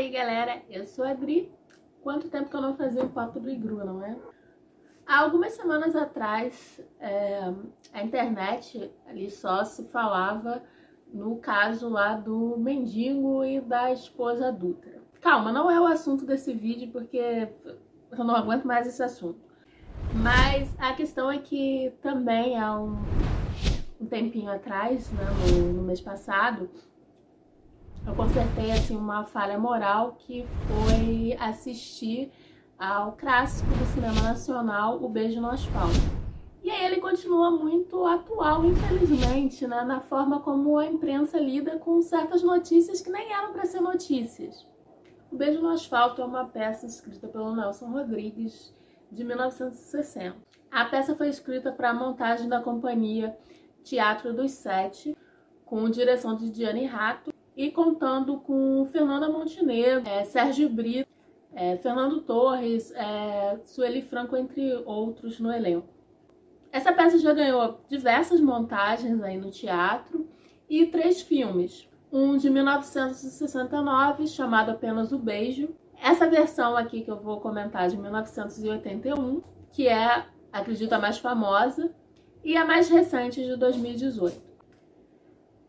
aí, galera, eu sou a Adri. Quanto tempo que eu não fazia o papo do Igru, não é? Há algumas semanas atrás, é, a internet ali só se falava no caso lá do mendigo e da esposa Dutra. Calma, não é o assunto desse vídeo porque eu não aguento mais esse assunto. Mas a questão é que também há um, um tempinho atrás, né, no, no mês passado, eu consertei assim uma falha moral que foi assistir ao clássico do cinema nacional O Beijo no Asfalto. E aí ele continua muito atual, infelizmente, né, na forma como a imprensa lida com certas notícias que nem eram para ser notícias. O Beijo no Asfalto é uma peça escrita pelo Nelson Rodrigues de 1960. A peça foi escrita para a montagem da companhia Teatro dos Sete, com direção de Diane Rato e contando com Fernanda Montenegro, é, Sérgio Brito, é, Fernando Torres, é, Sueli Franco, entre outros no elenco. Essa peça já ganhou diversas montagens aí no teatro e três filmes. Um de 1969, chamado apenas O Beijo. Essa versão aqui que eu vou comentar de 1981, que é, acredito, a mais famosa, e a mais recente de 2018.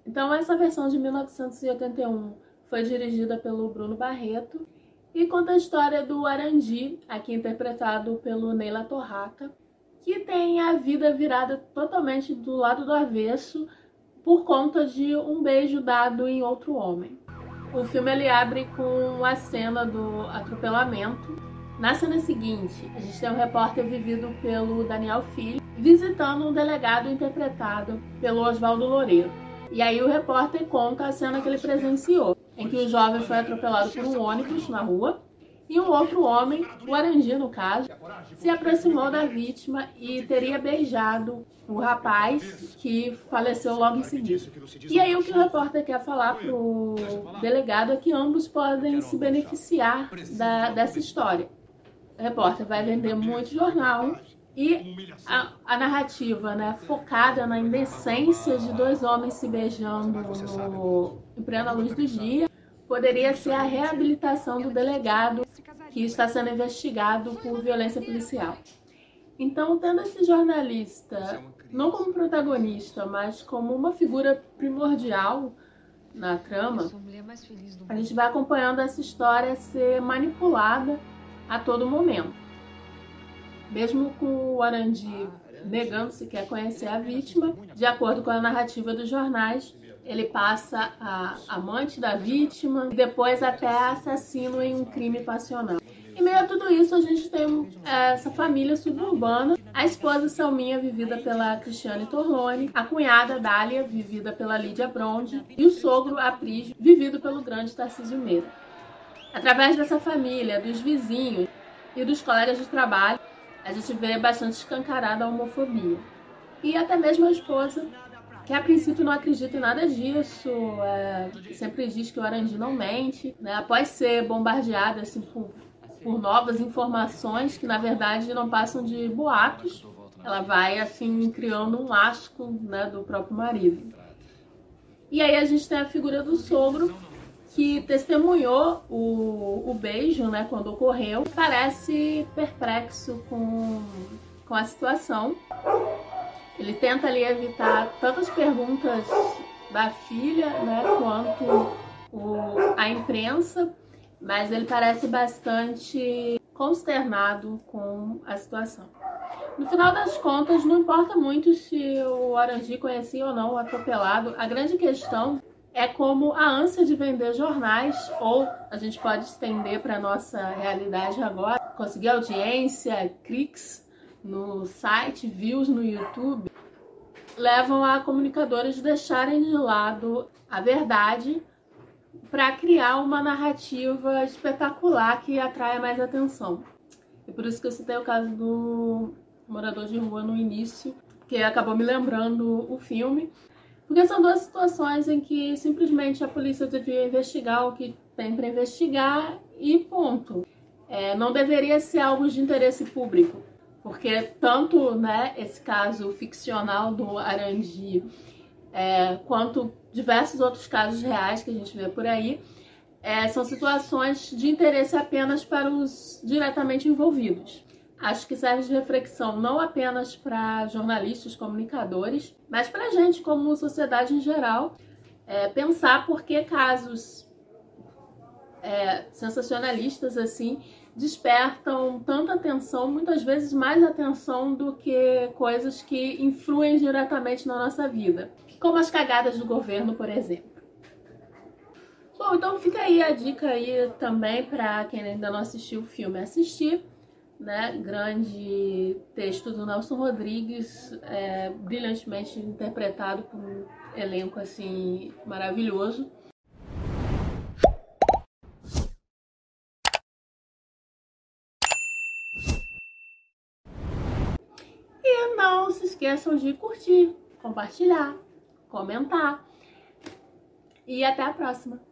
Então, essa versão de 1981 foi dirigida pelo Bruno Barreto e conta a história do Arandi, aqui interpretado pelo Neila Torraca, que tem a vida virada totalmente do lado do avesso por conta de um beijo dado em outro homem. O filme ele abre com a cena do atropelamento. Na cena seguinte, a gente tem um repórter vivido pelo Daniel Filho visitando um delegado interpretado pelo Oswaldo Loureiro. E aí o repórter conta a cena que ele presenciou, em que o jovem foi atropelado por um ônibus na rua e um outro homem, o Arandi no caso, se aproximou da vítima e teria beijado o rapaz que faleceu logo em seguida. E aí o que o repórter quer falar pro delegado é que ambos podem se beneficiar da, dessa história. O repórter vai vender muito jornal e a, a, narrativa, né, focada na indecência de dois homens se beijando no, em plena luz do dia, poderia ser a reabilitação do delegado que está sendo investigado por violência policial. Então, tendo esse jornalista não como protagonista, mas como uma figura primordial na trama, a gente vai acompanhando essa história ser manipulada a todo momento. Mesmo com o Arandi negando se quer conhecer a vítima, de acordo com a narrativa dos jornais, ele passa a amante da vítima e depois até assassino em um crime passional. Em meio a tudo isso, a gente tem é, essa família suburbana, a esposa Salminha, vivida pela Cristiane Torlone, a cunhada Dália, vivida pela Lídia Bronde, e o sogro Aprígio, vivido pelo grande Tarcísio Meira. Através dessa família, dos vizinhos e dos colegas de trabalho, a gente vê bastante escancarada a homofobia. E até mesmo a esposa, que a princípio não acredita em nada disso, é, sempre diz que o Arandi não mente, né? após ser bombardeada assim, por, por novas informações que na verdade não passam de boatos, ela vai assim criando um asco né, do próprio marido. E aí a gente tem a figura do sogro, que testemunhou o, o beijo, né, quando ocorreu, parece perplexo com, com a situação. Ele tenta ali evitar tantas perguntas da filha, né, quanto o, a imprensa, mas ele parece bastante consternado com a situação. No final das contas, não importa muito se o Arandi conhecia ou não o atropelado, a grande questão é como a ânsia de vender jornais, ou a gente pode estender para nossa realidade agora, conseguir audiência, cliques no site, views no YouTube, levam a comunicadores deixarem de lado a verdade para criar uma narrativa espetacular que atraia mais atenção. E por isso que eu citei o caso do morador de rua no início, que acabou me lembrando o filme. Porque são duas situações em que simplesmente a polícia devia investigar o que tem para investigar e ponto. É, não deveria ser algo de interesse público, porque tanto né, esse caso ficcional do Arandi, é, quanto diversos outros casos reais que a gente vê por aí, é, são situações de interesse apenas para os diretamente envolvidos. Acho que serve de reflexão não apenas para jornalistas, comunicadores, mas para a gente, como sociedade em geral, é, pensar por que casos é, sensacionalistas assim despertam tanta atenção, muitas vezes mais atenção do que coisas que influem diretamente na nossa vida, como as cagadas do governo, por exemplo. Bom, então fica aí a dica aí também para quem ainda não assistiu o filme assistir, né? Grande texto do Nelson Rodrigues, é, brilhantemente interpretado por um elenco assim maravilhoso. E não se esqueçam de curtir, compartilhar, comentar. E até a próxima!